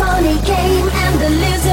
phony game and the losing.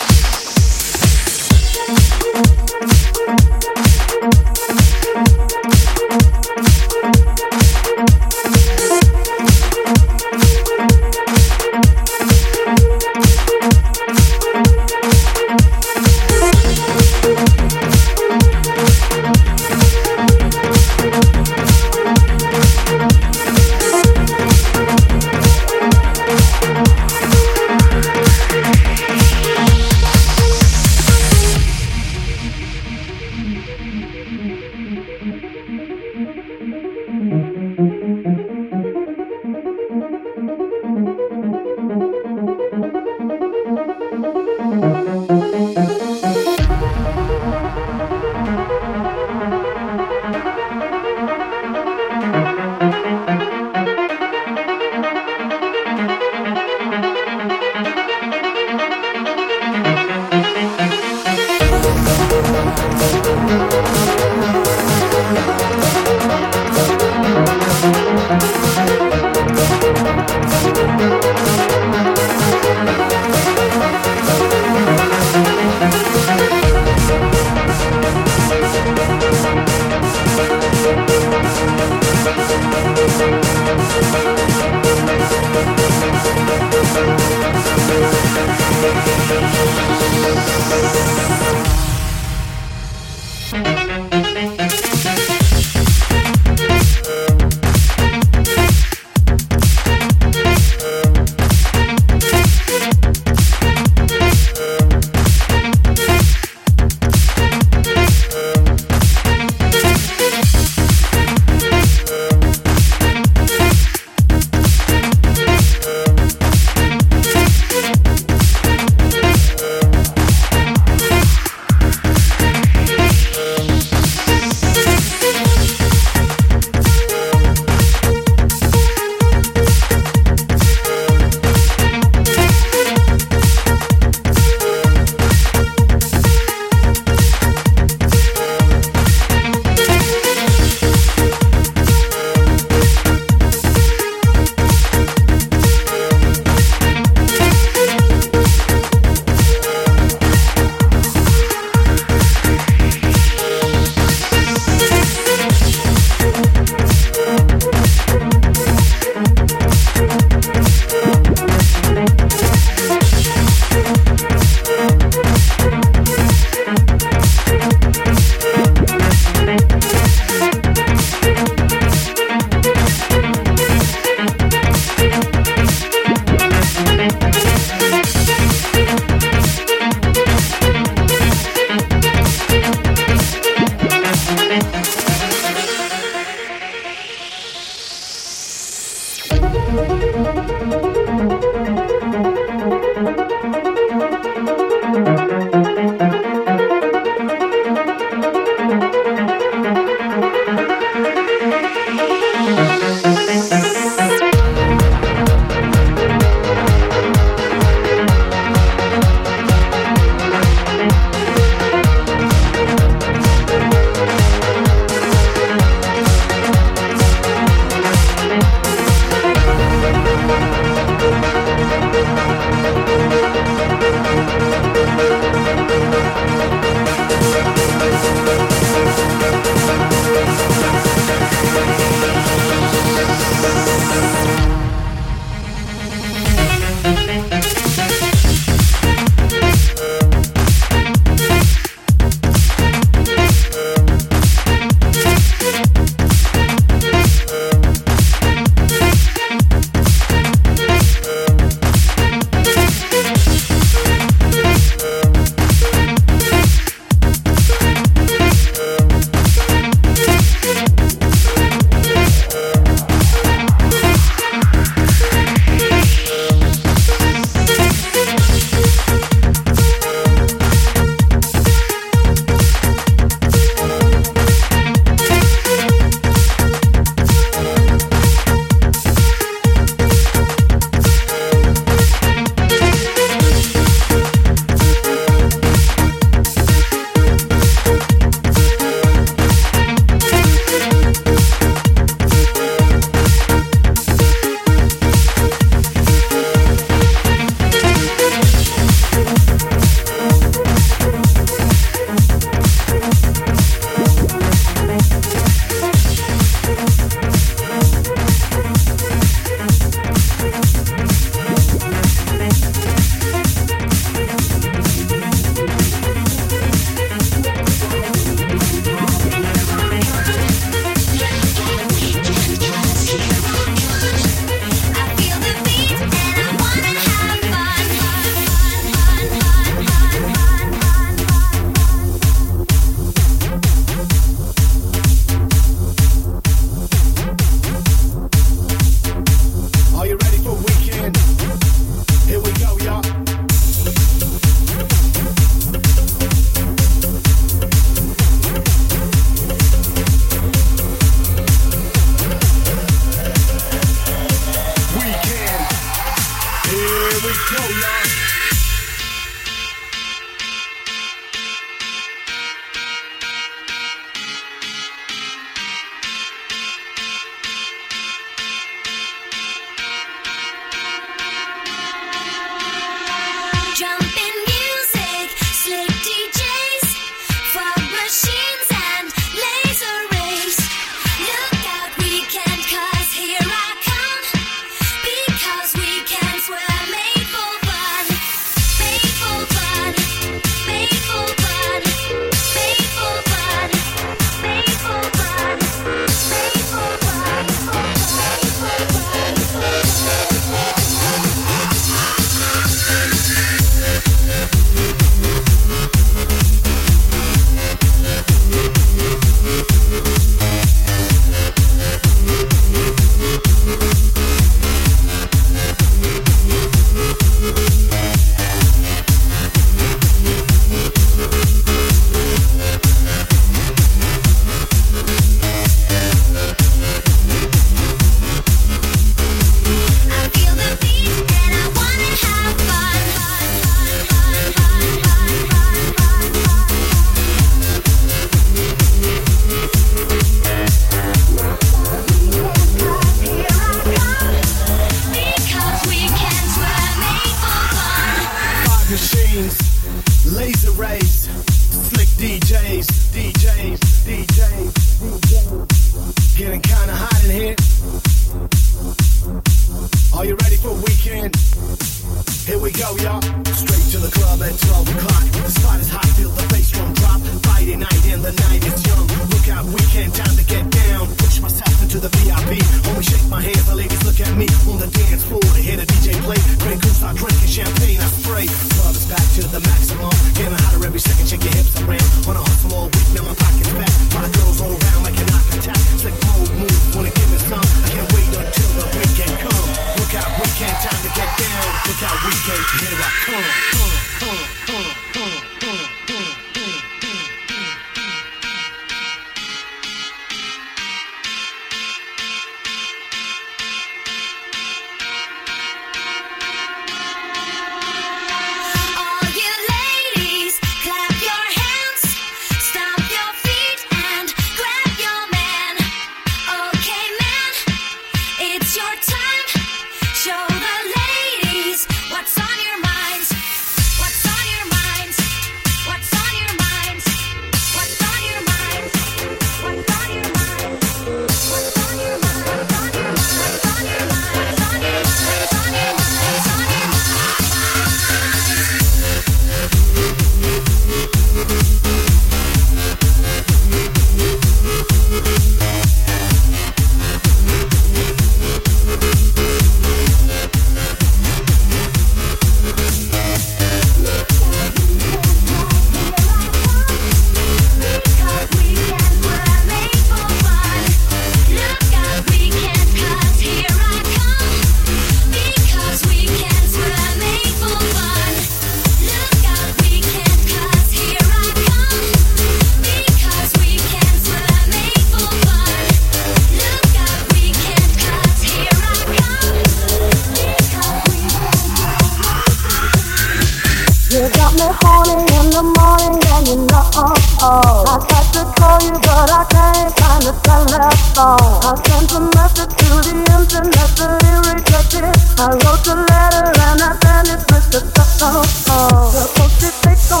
Got me horny in the morning and you know oh, oh. I tried to call you but I can't find the telephone. I sent a message to the internet but it rejected. I wrote a letter and I sent it with the telephone. The postage takes so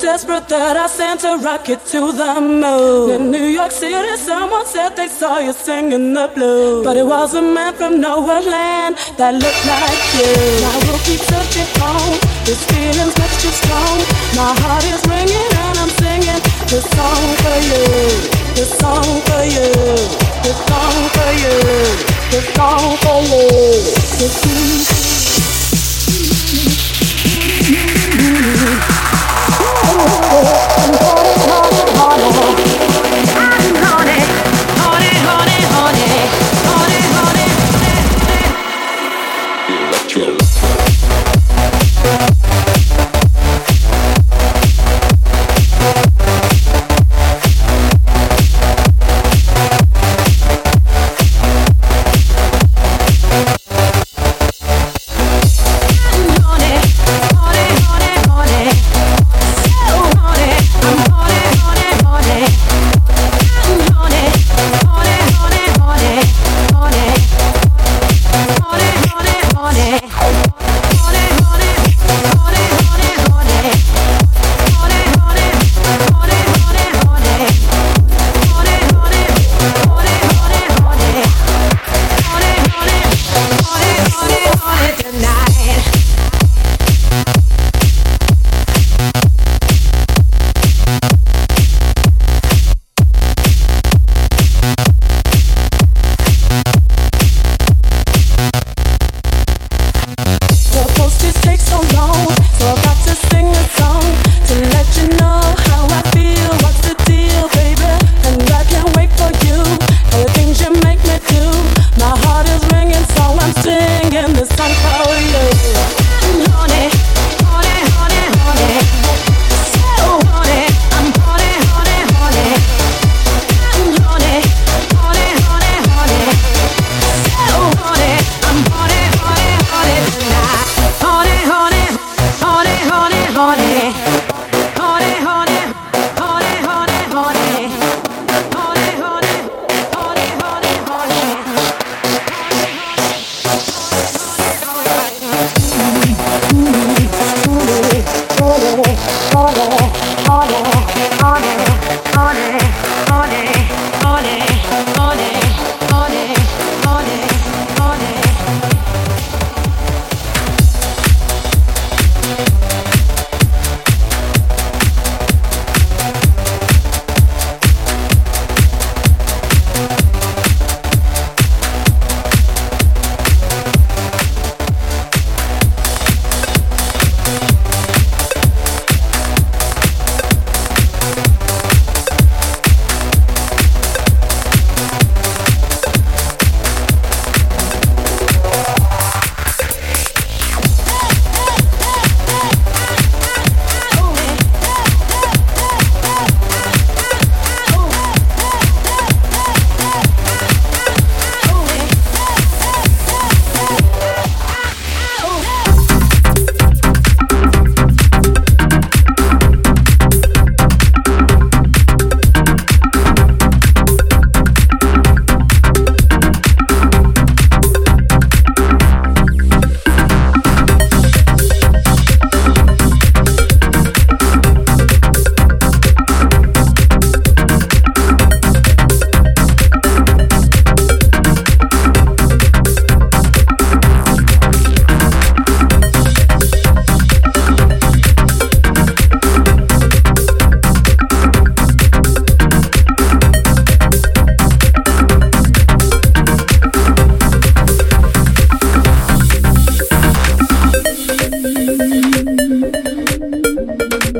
desperate that I sent a rocket to the moon. In New York City, someone said they saw you singing the blues. But it was a man from nowhere land that looked like you. I will keep searching on. This feeling's much too strong. My heart is ringing and I'm singing this song for you. This song for you. This song for you. This song for you. This song for you. Oh.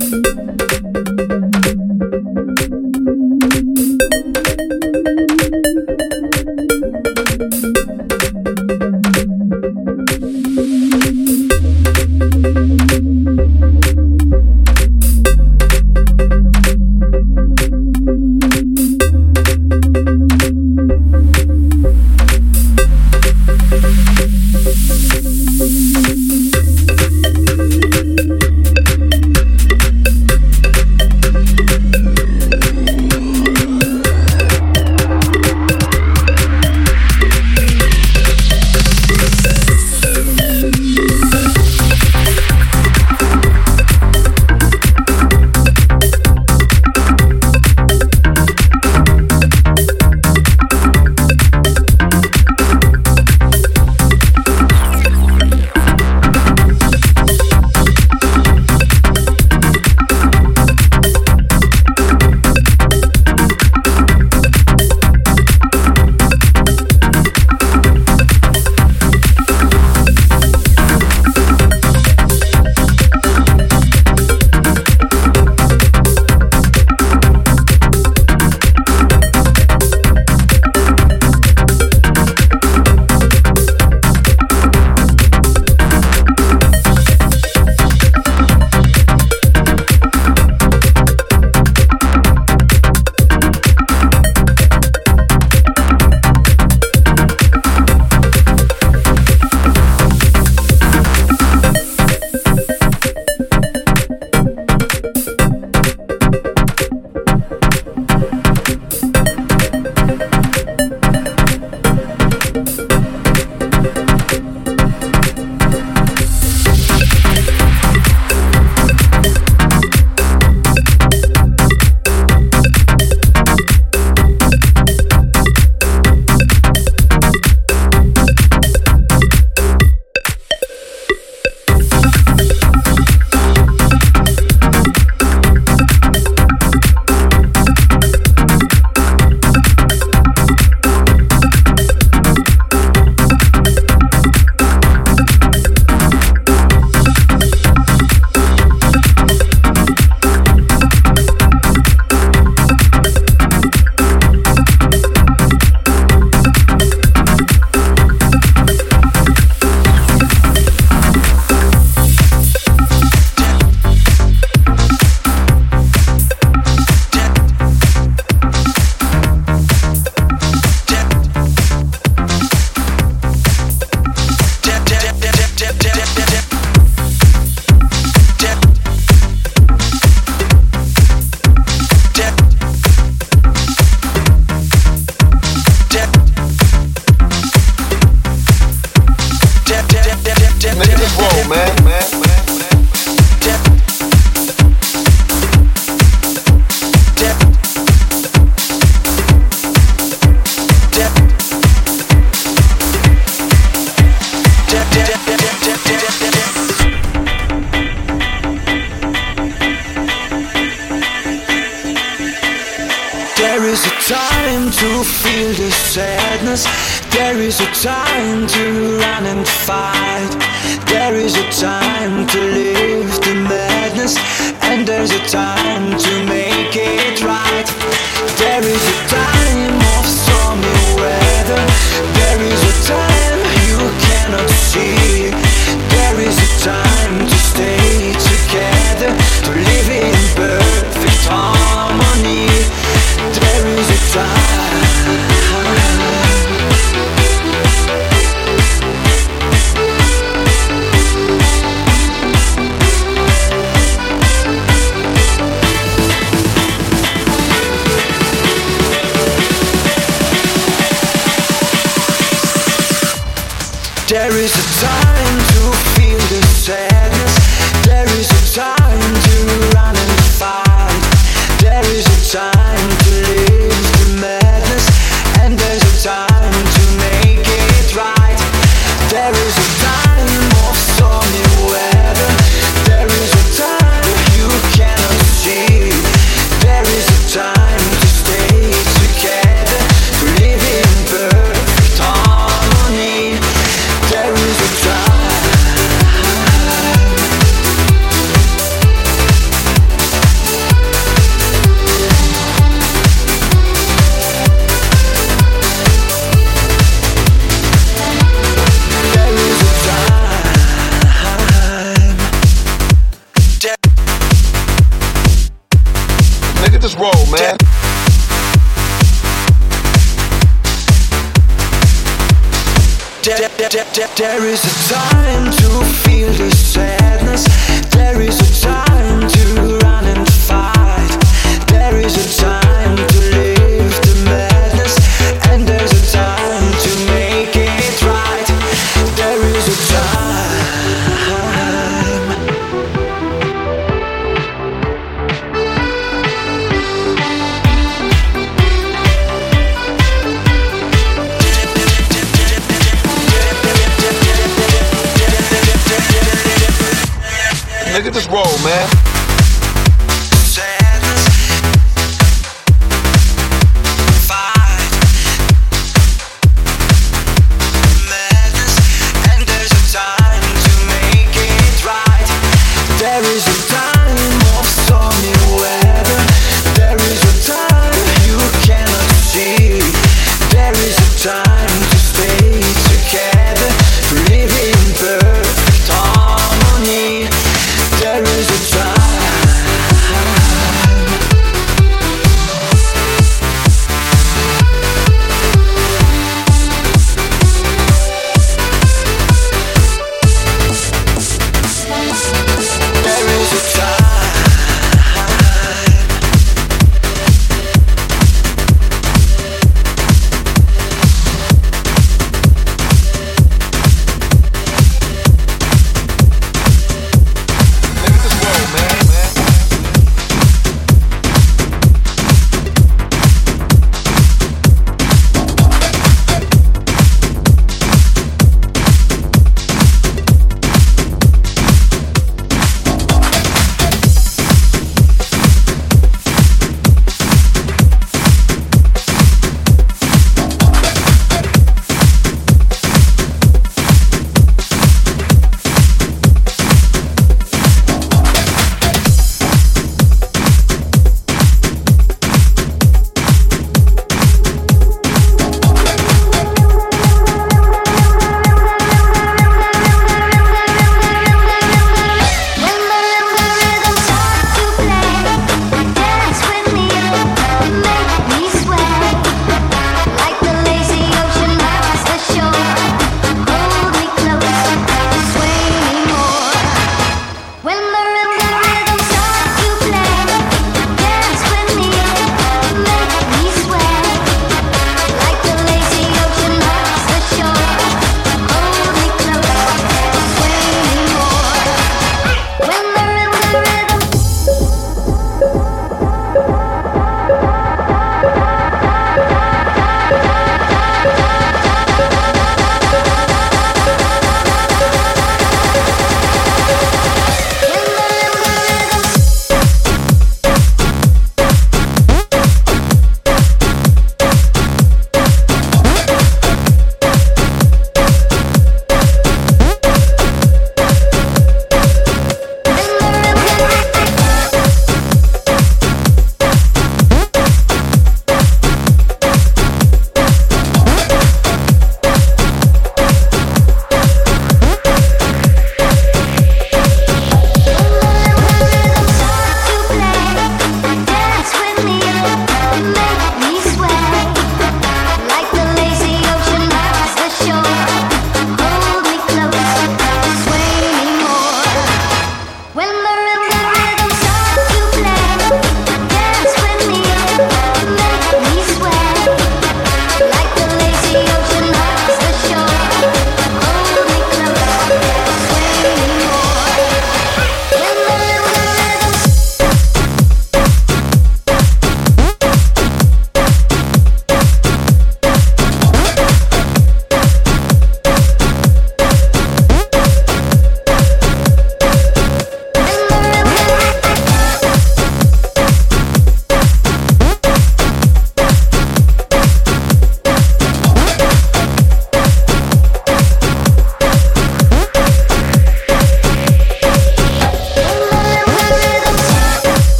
you There is a time to run and fight. There is a time to live the madness. And there's a time to make it right. There is a time There is a time to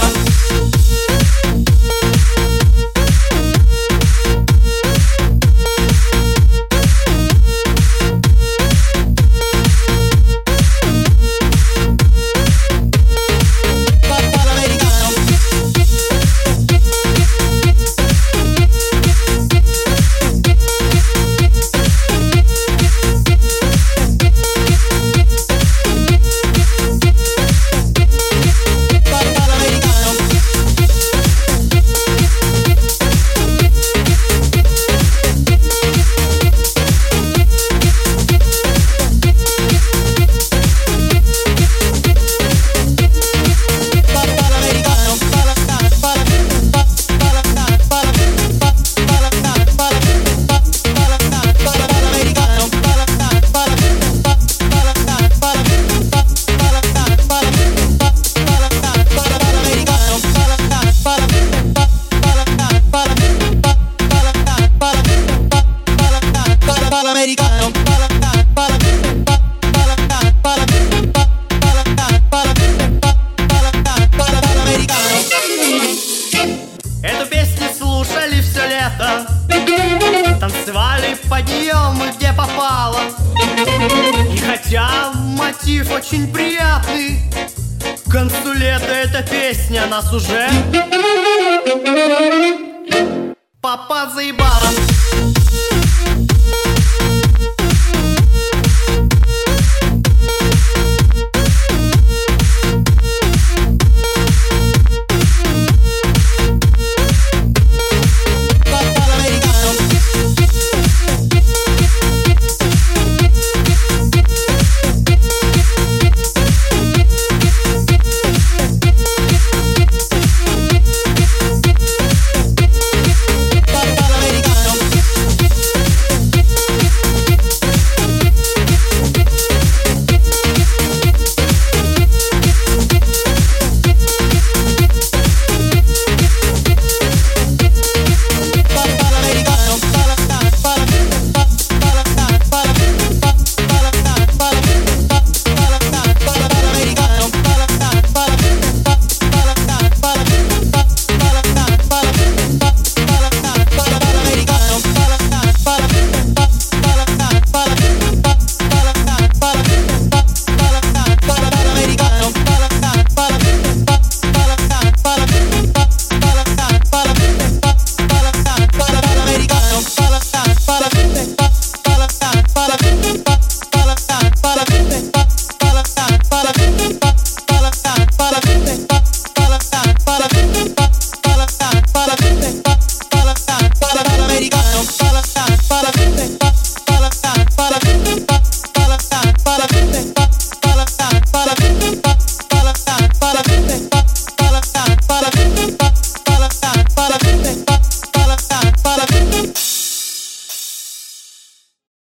power.